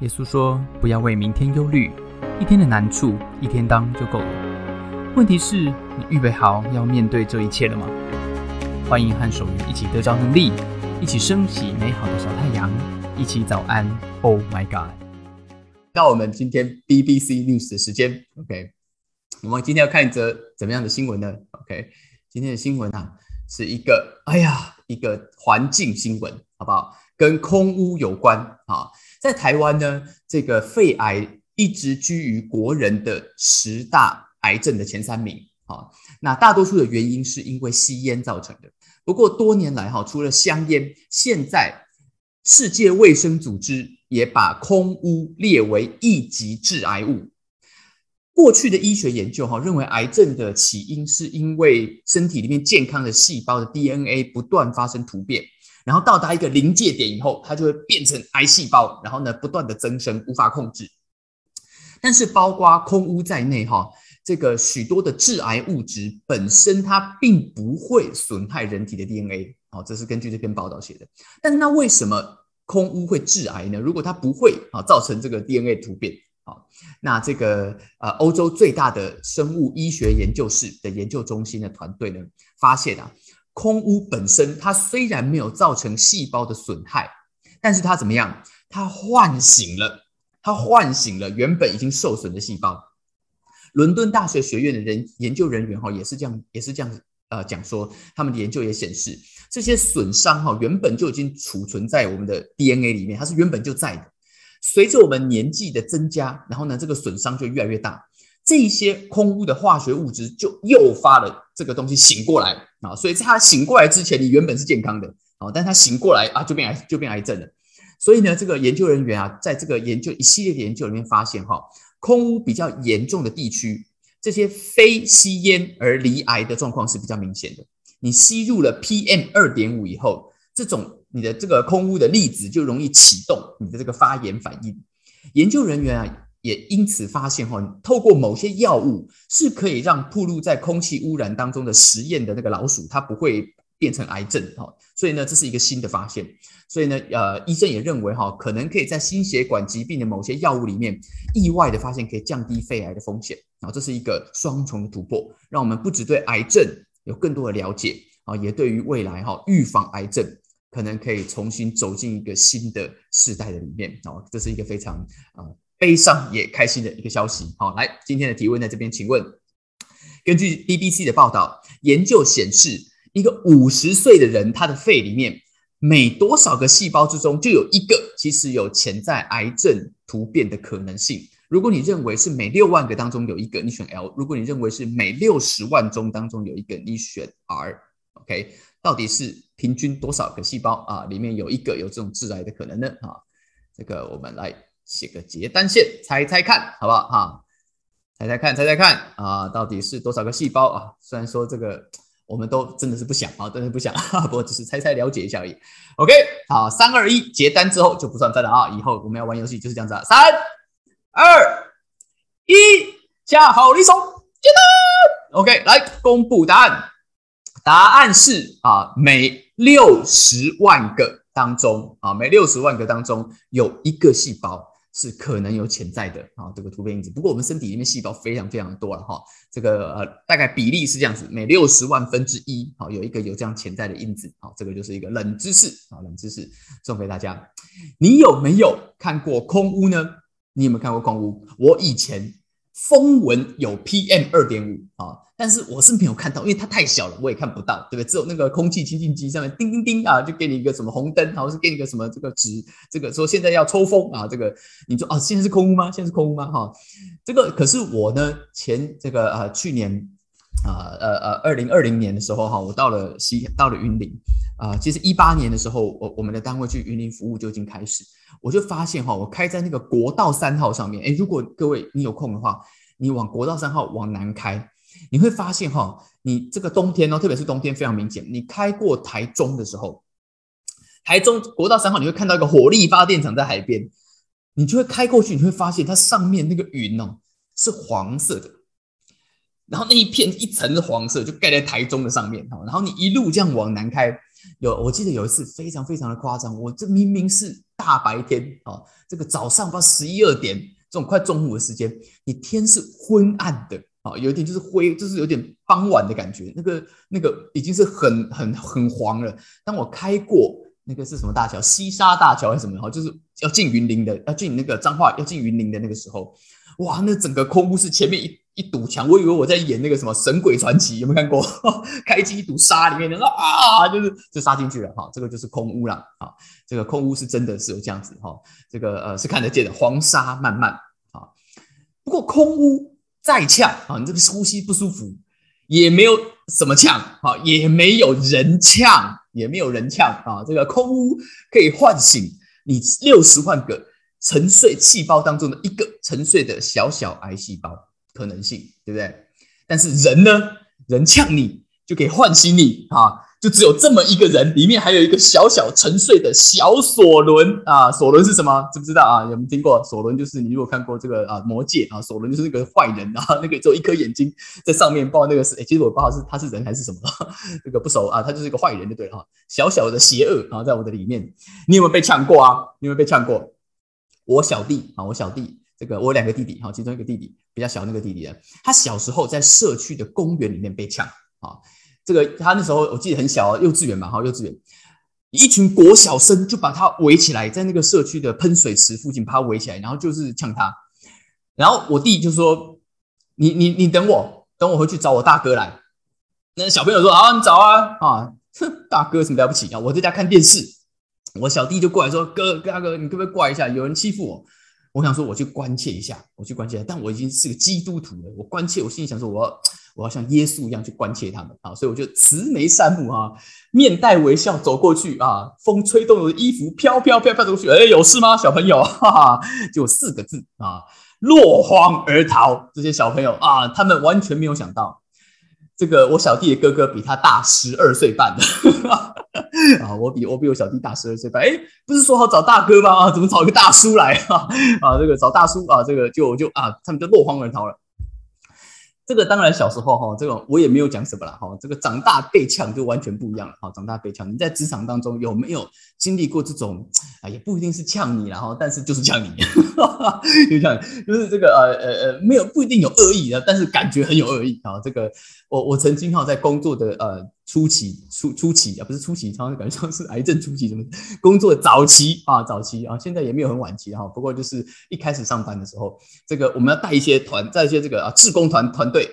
耶稣说：“不要为明天忧虑，一天的难处一天当就够了。问题是，你预备好要面对这一切了吗？”欢迎和守愚一起得着能力，一起升起美好的小太阳，一起早安。Oh my God！那我们今天 BBC News 的时间，OK？我们今天要看一则怎么样的新闻呢？OK？今天的新闻啊，是一个哎呀，一个环境新闻，好不好？跟空污有关啊。在台湾呢，这个肺癌一直居于国人的十大癌症的前三名啊。那大多数的原因是因为吸烟造成的。不过多年来哈，除了香烟，现在世界卫生组织也把空污列为一级致癌物。过去的医学研究哈，认为癌症的起因是因为身体里面健康的细胞的 DNA 不断发生突变。然后到达一个临界点以后，它就会变成癌细胞，然后呢不断的增生，无法控制。但是包括空污在内，哈，这个许多的致癌物质本身它并不会损害人体的 DNA，好，这是根据这篇报道写的。但是那为什么空污会致癌呢？如果它不会啊造成这个 DNA 突变，好，那这个呃欧洲最大的生物医学研究室的研究中心的团队呢发现啊。空污本身，它虽然没有造成细胞的损害，但是它怎么样？它唤醒了，它唤醒了原本已经受损的细胞。伦敦大学学院的人研究人员哈，也是这样，也是这样呃讲说，他们的研究也显示，这些损伤哈原本就已经储存在我们的 DNA 里面，它是原本就在的。随着我们年纪的增加，然后呢，这个损伤就越来越大。这些空污的化学物质就诱发了这个东西醒过来啊，所以在他醒过来之前，你原本是健康的啊，但他醒过来啊，就变癌就变癌症了。所以呢，这个研究人员啊，在这个研究一系列的研究里面发现，哈，空污比较严重的地区，这些非吸烟而离癌的状况是比较明显的。你吸入了 PM 二点五以后，这种你的这个空污的粒子就容易启动你的这个发炎反应。研究人员啊。也因此发现哈，透过某些药物是可以让暴露在空气污染当中的实验的那个老鼠，它不会变成癌症哈。所以呢，这是一个新的发现。所以呢，呃，医生也认为哈，可能可以在心血管疾病的某些药物里面意外的发现可以降低肺癌的风险。然后这是一个双重的突破，让我们不只对癌症有更多的了解啊，也对于未来哈预防癌症可能可以重新走进一个新的世代的里面啊。这是一个非常啊。悲伤也开心的一个消息。好，来今天的提问在这边，请问，根据 BBC 的报道，研究显示，一个五十岁的人，他的肺里面每多少个细胞之中就有一个，其实有潜在癌症突变的可能性。如果你认为是每六万个当中有一个，你选 L；如果你认为是每六十万中当中有一个，你选 R。OK，到底是平均多少个细胞啊？里面有一个有这种致癌的可能呢？啊，这个我们来。写个结单线，猜猜看，好不好？哈，猜猜看，猜猜看啊，到底是多少个细胞啊？虽然说这个我们都真的是不想啊，真的不想，不过只是猜猜了解一下而已。OK，好，三二一，结单之后就不算分了啊！以后我们要玩游戏就是这样子啊，三二一，下好离手，结单。OK，来公布答案，答案是啊，每六十万个当中啊，每六十万个当中有一个细胞。是可能有潜在的啊，这个突变因子。不过我们身体里面细胞非常非常多了哈，这个呃大概比例是这样子，每六十万分之一，好有一个有这样潜在的因子，好这个就是一个冷知识啊，冷知识送给大家。你有没有看过空屋呢？你有没有看过空屋？我以前风闻有 PM 二点五啊。但是我是没有看到，因为它太小了，我也看不到，对不对？只有那个空气清净机上面叮叮叮啊，就给你一个什么红灯，然后是给你一个什么这个值，这个说现在要抽风啊，这个你说啊，现在是空屋吗？现在是空屋吗？哈，这个可是我呢，前这个呃去年啊呃呃二零二零年的时候哈，我到了西到了云林啊，其实一八年的时候，我我们的单位去云林服务就已经开始，我就发现哈，我开在那个国道三号上面，哎，如果各位你有空的话，你往国道三号往南开。你会发现哈，你这个冬天哦，特别是冬天非常明显。你开过台中的时候，台中国道三号，你会看到一个火力发电厂在海边，你就会开过去，你会发现它上面那个云哦是黄色的，然后那一片一层的黄色就盖在台中的上面哈。然后你一路这样往南开，有我记得有一次非常非常的夸张，我这明明是大白天啊，这个早上到十一二点这种快中午的时间，你天是昏暗的啊，有一点就是灰，就是有点傍晚的感觉，那个那个已经是很很很黄了。当我开过那个是什么大桥，西沙大桥还是什么哈，就是要进云林的，要进那个彰化要进云林的那个时候，哇，那整个空屋是前面一。一堵墙，我以为我在演那个什么《神鬼传奇》，有没有看过？开机一堵沙里面，然后啊，就是就杀进去了哈。这个就是空屋了啊。这个空屋是真的是有这样子哈。这个呃是看得见的，黄沙漫漫啊。不过空屋再呛啊，你这个呼吸不舒服，也没有什么呛啊，也没有人呛，也没有人呛啊。这个空屋可以唤醒你六十万个沉睡细胞当中的一个沉睡的小小癌细胞。可能性对不对？但是人呢？人呛你就可以唤醒你啊！就只有这么一个人，里面还有一个小小沉睡的小索伦啊！索伦是什么？知不知道啊？有没有听过？索伦就是你如果看过这个啊《魔戒》啊，索伦就是那个坏人啊，那个只有一颗眼睛在上面，报那个是哎，其实我不知道是他是人还是什么，这个不熟啊，他就是一个坏人就对了哈，小小的邪恶啊，在我的里面，你有没有被呛过啊？你有没有被呛过？我小弟啊，我小弟。这个我有两个弟弟哈，其中一个弟弟比较小，那个弟弟啊，他小时候在社区的公园里面被抢啊。这个他那时候我记得很小，幼稚园嘛哈，幼稚园一群国小生就把他围起来，在那个社区的喷水池附近把他围起来，然后就是呛他。然后我弟就说：“你你你等我，等我回去找我大哥来。”那小朋友说：“啊，你找啊啊，哼，大哥什么了不起啊？我在家看电视。”我小弟就过来说：“哥大哥，你可不可以过来一下？有人欺负我。”我想说，我去关切一下，我去关切，但我已经是个基督徒了。我关切，我心里想说，我要我要像耶稣一样去关切他们啊！所以我就慈眉善目啊，面带微笑走过去啊，风吹动我的衣服，飘飘飘飘走过去。哎，有事吗，小朋友？哈哈，就四个字啊，落荒而逃。这些小朋友啊，他们完全没有想到。这个我小弟的哥哥比他大十二岁半的 啊，我比我比我小弟大十二岁半，哎，不是说好找大哥吗？怎么找一个大叔来啊？啊，这个找大叔啊，这个就就啊，他们就落荒而逃了。这个当然小时候哈，这个我也没有讲什么了哈。这个长大被呛就完全不一样了哈。长大被呛，你在职场当中有没有经历过这种啊？也不一定是呛你然后，但是就是呛你，就像就是这个呃呃呃，没有不一定有恶意的，但是感觉很有恶意啊。这个我我曾经哈在工作的呃初期初初期啊，不是初期，常常感觉像是癌症初期什么工作早期啊早期啊，现在也没有很晚期哈。不过就是一开始上班的时候，这个我们要带一些团，带一些这个啊志工团团队。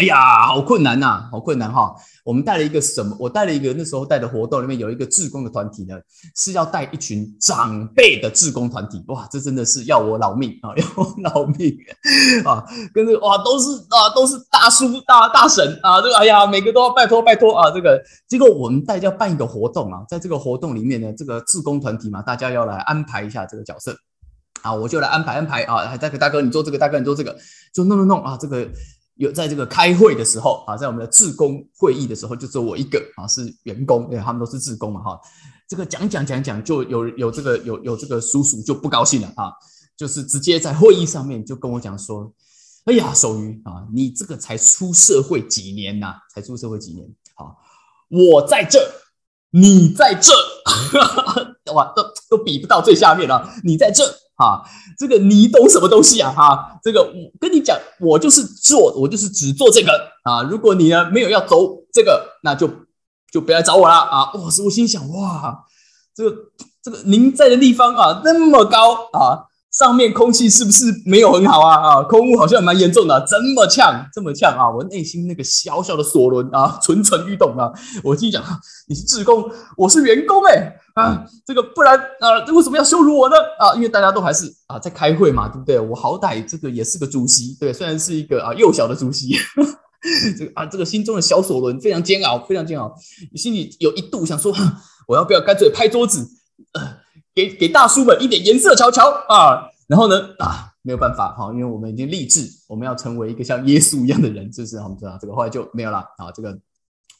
哎呀，好困难呐，好困难哈！我们带了一个什么？我带了一个那时候带的活动里面有一个志工的团体呢，是要带一群长辈的志工团体。哇，这真的是要我老命啊，要我老命啊！跟着哇，都是啊，都是大叔大大婶啊，这个哎呀，每个都要拜托拜托啊！这个结果我们带要办一个活动啊，在这个活动里面呢，这个志工团体嘛，大家要来安排一下这个角色啊，我就来安排安排啊，大哥大哥你做这个，大哥你做这个，就弄弄弄啊，这个。有在这个开会的时候啊，在我们的自工会议的时候，就只有我一个啊是员工，对，他们都是自工嘛哈。这个讲讲讲讲，就有有这个有有这个叔叔就不高兴了啊，就是直接在会议上面就跟我讲说：“哎呀，守瑜啊，你这个才出社会几年呐？才出社会几年？好，我在这，你在这，哇，都都比不到最下面了，你在这。”啊，这个你懂什么东西啊？哈，这个我跟你讲，我就是做，我就是只做这个啊。如果你呢没有要走这个，那就就不要找我了啊。哇，我心想，哇，这个这个您在的地方啊那么高啊。上面空气是不是没有很好啊？啊，空污好像蛮严重的，这么呛，这么呛啊！我内心那个小小的索伦啊，蠢蠢欲动啊！我心想，你是职工，我是员工，哎啊，这个不然啊，为什么要羞辱我呢？啊，因为大家都还是啊在开会嘛，对不对？我好歹这个也是个主席，对，虽然是一个啊幼小的主席，这个啊这个心中的小索伦非常煎熬，非常煎熬，心里有一度想说，我要不要干脆拍桌子？呃。给给大叔们一点颜色瞧瞧啊！然后呢啊，没有办法哈，因为我们已经立志，我们要成为一个像耶稣一样的人，就是我们知道这个后来就没有了啊。这个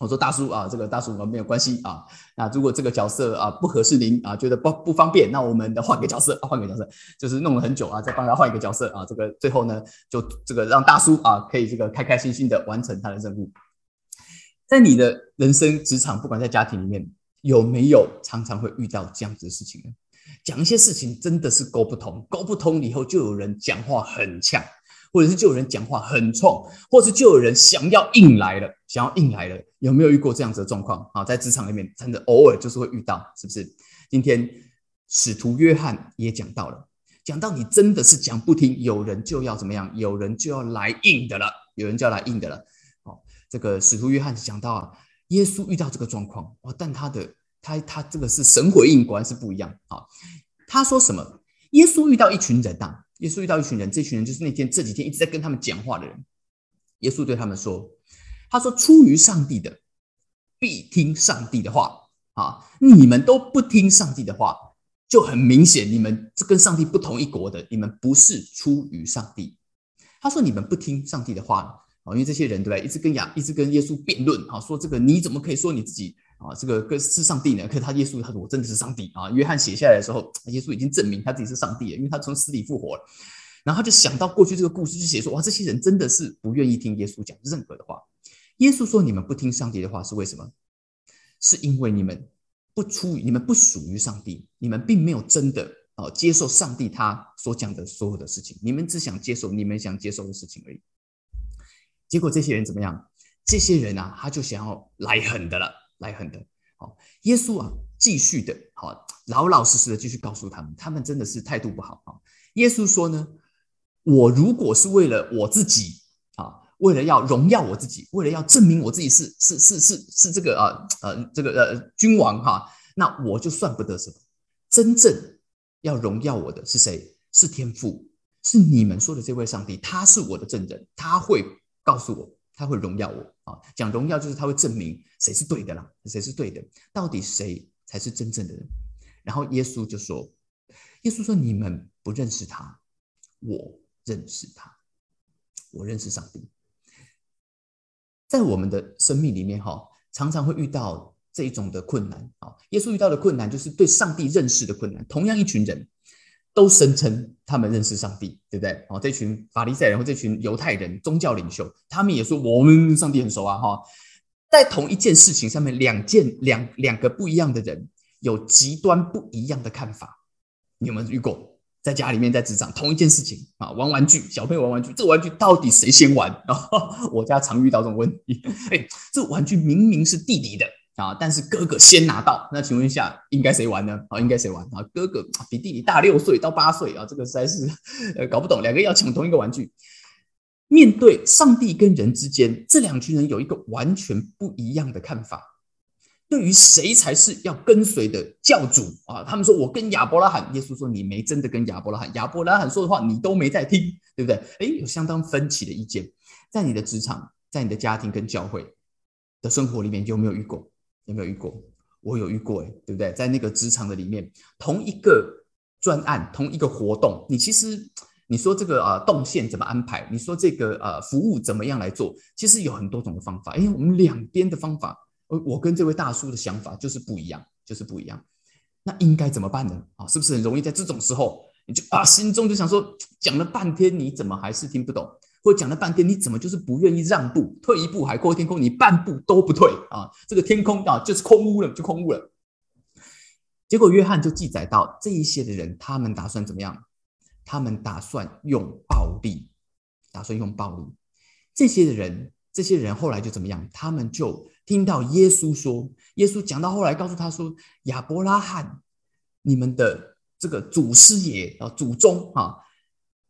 我说大叔啊，这个大叔我们没有关系啊。那如果这个角色啊不合适您啊，觉得不不方便，那我们换个角色，换个角色，就是弄了很久啊，再帮他换一个角色啊。这个最后呢，就这个让大叔啊可以这个开开心心的完成他的任务。在你的人生职场，不管在家庭里面。有没有常常会遇到这样子的事情呢？讲一些事情真的是沟不通，沟不通以后就有人讲话很呛，或者是就有人讲话很冲，或者是就有人想要硬来了，想要硬来了，有没有遇过这样子的状况啊？在职场里面，真的偶尔就是会遇到，是不是？今天使徒约翰也讲到了，讲到你真的是讲不听，有人就要怎么样？有人就要来硬的了，有人就要来硬的了。哦，这个使徒约翰讲到啊，耶稣遇到这个状况哦，但他的。他他这个是神回应，果然是不一样啊！他说什么？耶稣遇到一群人呐，耶稣遇到一群人，这群人就是那天这几天一直在跟他们讲话的人。耶稣对他们说：“他说出于上帝的，必听上帝的话啊！你们都不听上帝的话，就很明显，你们这跟上帝不同一国的，你们不是出于上帝。”他说：“你们不听上帝的话啊，因为这些人对不对？一直跟亚，一直跟耶稣辩论啊，说这个你怎么可以说你自己？”啊，这个跟是上帝呢？可是他耶稣他说我真的是上帝啊！约翰写下来的时候，耶稣已经证明他自己是上帝了，因为他从死里复活了。然后他就想到过去这个故事，就写说哇，这些人真的是不愿意听耶稣讲任何的话。耶稣说你们不听上帝的话是为什么？是因为你们不出于你们不属于上帝，你们并没有真的哦接受上帝他所讲的所有的事情，你们只想接受你们想接受的事情而已。结果这些人怎么样？这些人啊，他就想要来狠的了。来狠的，好，耶稣啊，继续的，好，老老实实的继续告诉他们，他们真的是态度不好啊。耶稣说呢，我如果是为了我自己，为了要荣耀我自己，为了要证明我自己是是是是是这个啊呃这个呃君王哈，那我就算不得什么。真正要荣耀我的是谁？是天父，是你们说的这位上帝，他是我的证人，他会告诉我。他会荣耀我啊！讲荣耀就是他会证明谁是对的啦，谁是对的，到底谁才是真正的人？然后耶稣就说：“耶稣说你们不认识他，我认识他，我认识上帝。”在我们的生命里面，哈，常常会遇到这一种的困难啊。耶稣遇到的困难就是对上帝认识的困难。同样一群人。都声称他们认识上帝，对不对？哦，这群法利赛人或这群犹太人宗教领袖，他们也说我们上帝很熟啊！哈，在同一件事情上面，两件两两个不一样的人有极端不一样的看法。你有没有遇过？在家里面，在职场，同一件事情啊，玩玩具，小朋友玩玩具，这玩具到底谁先玩啊？我家常遇到这种问题。哎，这玩具明明是弟弟的。啊！但是哥哥先拿到，那请问一下，应该谁玩呢？啊，应该谁玩啊？哥哥比弟弟大六岁到八岁啊，这个实在是呃搞不懂，两个要抢同一个玩具。面对上帝跟人之间，这两群人有一个完全不一样的看法。对于谁才是要跟随的教主啊？他们说我跟亚伯拉罕，耶稣说你没真的跟亚伯拉罕，亚伯拉罕说的话你都没在听，对不对？哎，有相当分歧的意见，在你的职场，在你的家庭跟教会的生活里面有没有遇过？有没有遇过？我有遇过，哎，对不对？在那个职场的里面，同一个专案，同一个活动，你其实你说这个啊动线怎么安排？你说这个呃服务怎么样来做？其实有很多种的方法。因为我们两边的方法，我跟这位大叔的想法就是不一样，就是不一样。那应该怎么办呢？啊，是不是很容易在这种时候，你就啊心中就想说，讲了半天，你怎么还是听不懂？或讲了半天，你怎么就是不愿意让步？退一步海阔天空，你半步都不退啊！这个天空啊，就是空屋了，就空屋了。结果约翰就记载到这一些的人，他们打算怎么样？他们打算用暴力，打算用暴力。这些的人，这些人后来就怎么样？他们就听到耶稣说，耶稣讲到后来，告诉他说：“亚伯拉罕，你们的这个祖师爷啊，祖宗啊，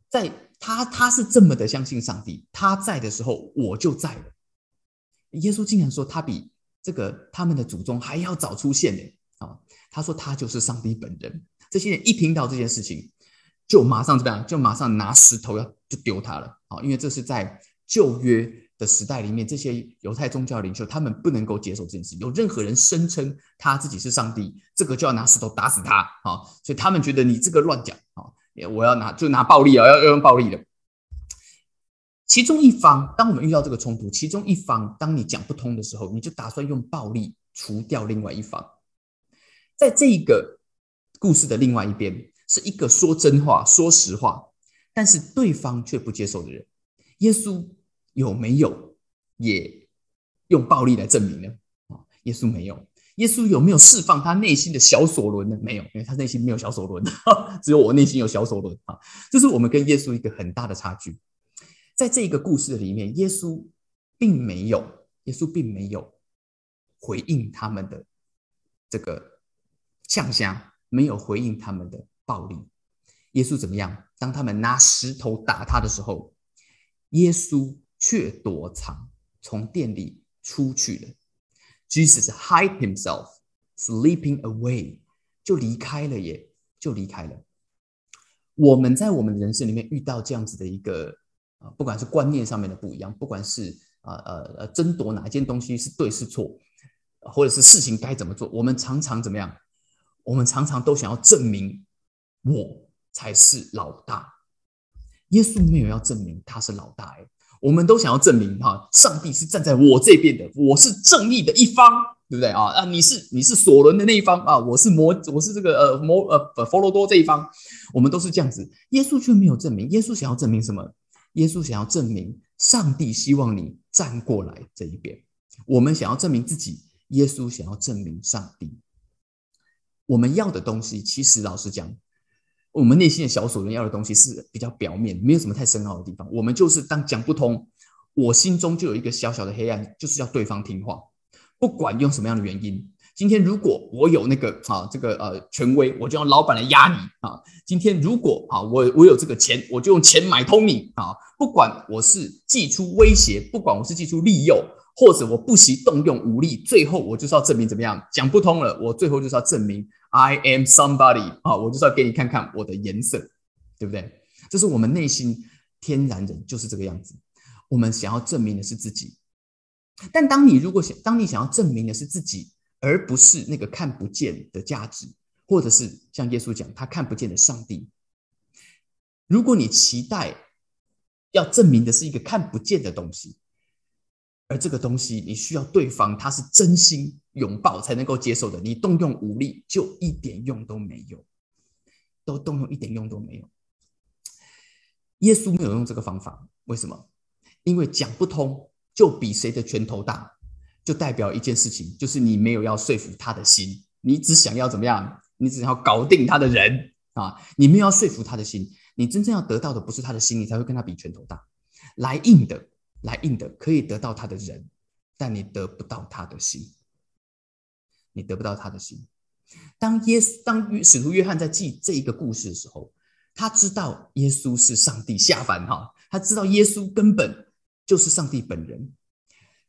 在。”他他是这么的相信上帝，他在的时候我就在了。耶稣竟然说他比这个他们的祖宗还要早出现呢！啊，他说他就是上帝本人。这些人一听到这件事情，就马上怎么样？就马上拿石头要就丢他了啊！因为这是在旧约的时代里面，这些犹太宗教领袖他们不能够接受这件事。有任何人声称他自己是上帝，这个就要拿石头打死他啊！所以他们觉得你这个乱讲啊！我要拿就拿暴力啊，要要用暴力的。其中一方，当我们遇到这个冲突，其中一方当你讲不通的时候，你就打算用暴力除掉另外一方。在这一个故事的另外一边，是一个说真话、说实话，但是对方却不接受的人。耶稣有没有也用暴力来证明呢？啊，耶稣没有。耶稣有没有释放他内心的小索伦呢？没有，因为他内心没有小索伦，只有我内心有小索伦啊。这是我们跟耶稣一个很大的差距。在这个故事里面，耶稣并没有，耶稣并没有回应他们的这个呛虾，没有回应他们的暴力。耶稣怎么样？当他们拿石头打他的时候，耶稣却躲藏，从店里出去了。Jesus hide himself, sleeping away，就离开了耶，就离开了。我们在我们人生里面遇到这样子的一个啊，不管是观念上面的不一样，不管是啊呃呃争夺哪一件东西是对是错，或者是事情该怎么做，我们常常怎么样？我们常常都想要证明我才是老大。耶稣没有要证明他是老大，哎。我们都想要证明哈，上帝是站在我这边的，我是正义的一方，对不对啊？啊，你是你是索伦的那一方啊，我是摩我是这个呃摩呃佛罗多这一方，我们都是这样子。耶稣却没有证明，耶稣想要证明什么？耶稣想要证明上帝希望你站过来这一边。我们想要证明自己，耶稣想要证明上帝。我们要的东西，其实老实讲。我们内心的小所人要的东西是比较表面，没有什么太深奥的地方。我们就是当讲不通，我心中就有一个小小的黑暗，就是要对方听话，不管用什么样的原因。今天如果我有那个啊这个呃权威，我就用老板来压你啊。今天如果啊我我有这个钱，我就用钱买通你啊。不管我是寄出威胁，不管我是寄出利诱。或者我不惜动用武力，最后我就是要证明怎么样？讲不通了，我最后就是要证明 I am somebody 啊！我就是要给你看看我的颜色，对不对？这是我们内心天然人就是这个样子。我们想要证明的是自己，但当你如果想，当你想要证明的是自己，而不是那个看不见的价值，或者是像耶稣讲他看不见的上帝，如果你期待要证明的是一个看不见的东西。而这个东西，你需要对方他是真心拥抱才能够接受的。你动用武力，就一点用都没有，都动用一点用都没有。耶稣没有用这个方法，为什么？因为讲不通，就比谁的拳头大，就代表一件事情，就是你没有要说服他的心，你只想要怎么样？你只要搞定他的人啊！你没有要说服他的心，你真正要得到的不是他的心，你才会跟他比拳头大，来硬的。来硬的可以得到他的人，但你得不到他的心。你得不到他的心。当耶稣当使徒约翰在记这一个故事的时候，他知道耶稣是上帝下凡哈，他知道耶稣根本就是上帝本人。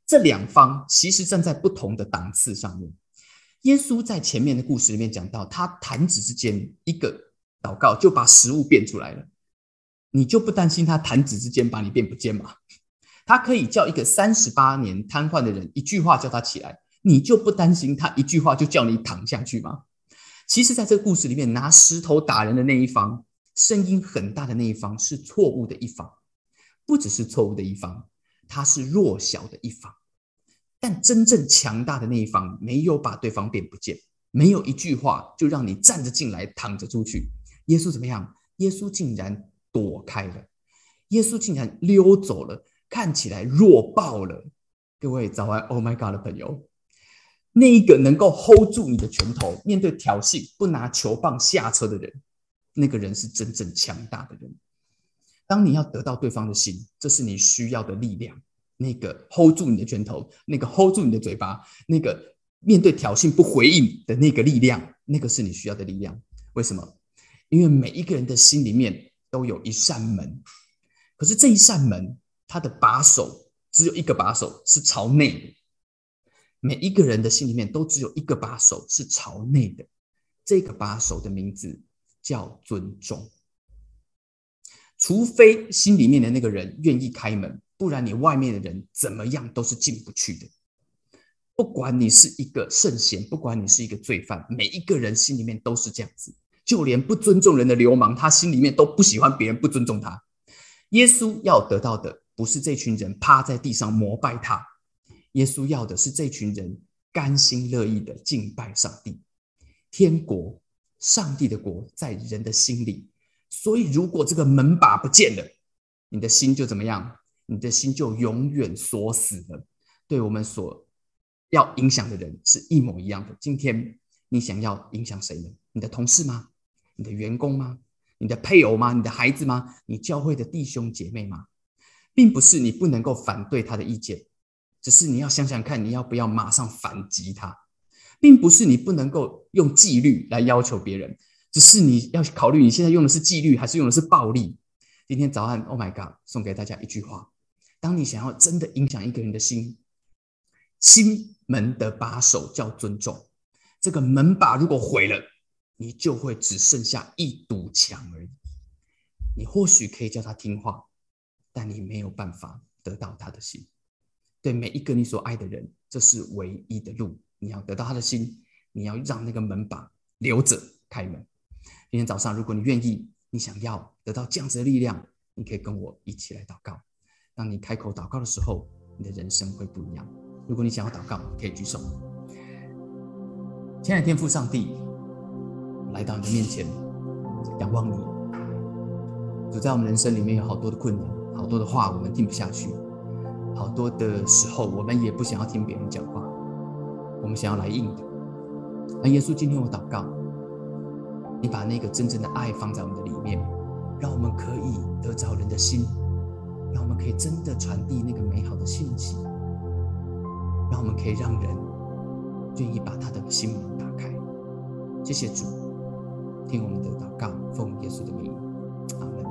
这两方其实站在不同的档次上面。耶稣在前面的故事里面讲到，他弹指之间一个祷告就把食物变出来了，你就不担心他弹指之间把你变不见吗？他可以叫一个三十八年瘫痪的人一句话叫他起来，你就不担心他一句话就叫你躺下去吗？其实，在这个故事里面，拿石头打人的那一方，声音很大的那一方是错误的一方，不只是错误的一方，他是弱小的一方。但真正强大的那一方没有把对方变不见，没有一句话就让你站着进来，躺着出去。耶稣怎么样？耶稣竟然躲开了，耶稣竟然溜走了。看起来弱爆了，各位早安，Oh my God 的朋友，那一个能够 hold 住你的拳头，面对挑衅不拿球棒下车的人，那个人是真正强大的人。当你要得到对方的心，这是你需要的力量。那个 hold 住你的拳头，那个 hold 住你的嘴巴，那个面对挑衅不回应的那个力量，那个是你需要的力量。为什么？因为每一个人的心里面都有一扇门，可是这一扇门。他的把手只有一个把手是朝内的，每一个人的心里面都只有一个把手是朝内的，这个把手的名字叫尊重。除非心里面的那个人愿意开门，不然你外面的人怎么样都是进不去的。不管你是一个圣贤，不管你是一个罪犯，每一个人心里面都是这样子。就连不尊重人的流氓，他心里面都不喜欢别人不尊重他。耶稣要得到的。不是这群人趴在地上膜拜他，耶稣要的是这群人甘心乐意的敬拜上帝。天国，上帝的国在人的心里，所以如果这个门把不见了，你的心就怎么样？你的心就永远锁死了。对我们所要影响的人是一模一样的。今天你想要影响谁呢？你的同事吗？你的员工吗？你的配偶吗？你的孩子吗？你教会的弟兄姐妹吗？并不是你不能够反对他的意见，只是你要想想看，你要不要马上反击他，并不是你不能够用纪律来要求别人，只是你要考虑你现在用的是纪律还是用的是暴力。今天早安，Oh my God，送给大家一句话：当你想要真的影响一个人的心，心门的把手叫尊重。这个门把如果毁了，你就会只剩下一堵墙而已。你或许可以叫他听话，但你没有办法得到他的心。对每一个你所爱的人，这是唯一的路。你要得到他的心，你要让那个门把留着开门。今天早上，如果你愿意，你想要得到这样子的力量，你可以跟我一起来祷告。当你开口祷告的时候，你的人生会不一样。如果你想要祷告，可以举手。亲爱的天父上帝。来到你的面前，仰望你。主在我们人生里面有好多的困难，好多的话我们听不下去，好多的时候我们也不想要听别人讲话，我们想要来应的。那耶稣，今天我祷告，你把那个真正的爱放在我们的里面，让我们可以得着人的心，让我们可以真的传递那个美好的信息，让我们可以让人愿意把他的心门打开。谢谢主。听我们的祷告，奉耶稣的名，阿门。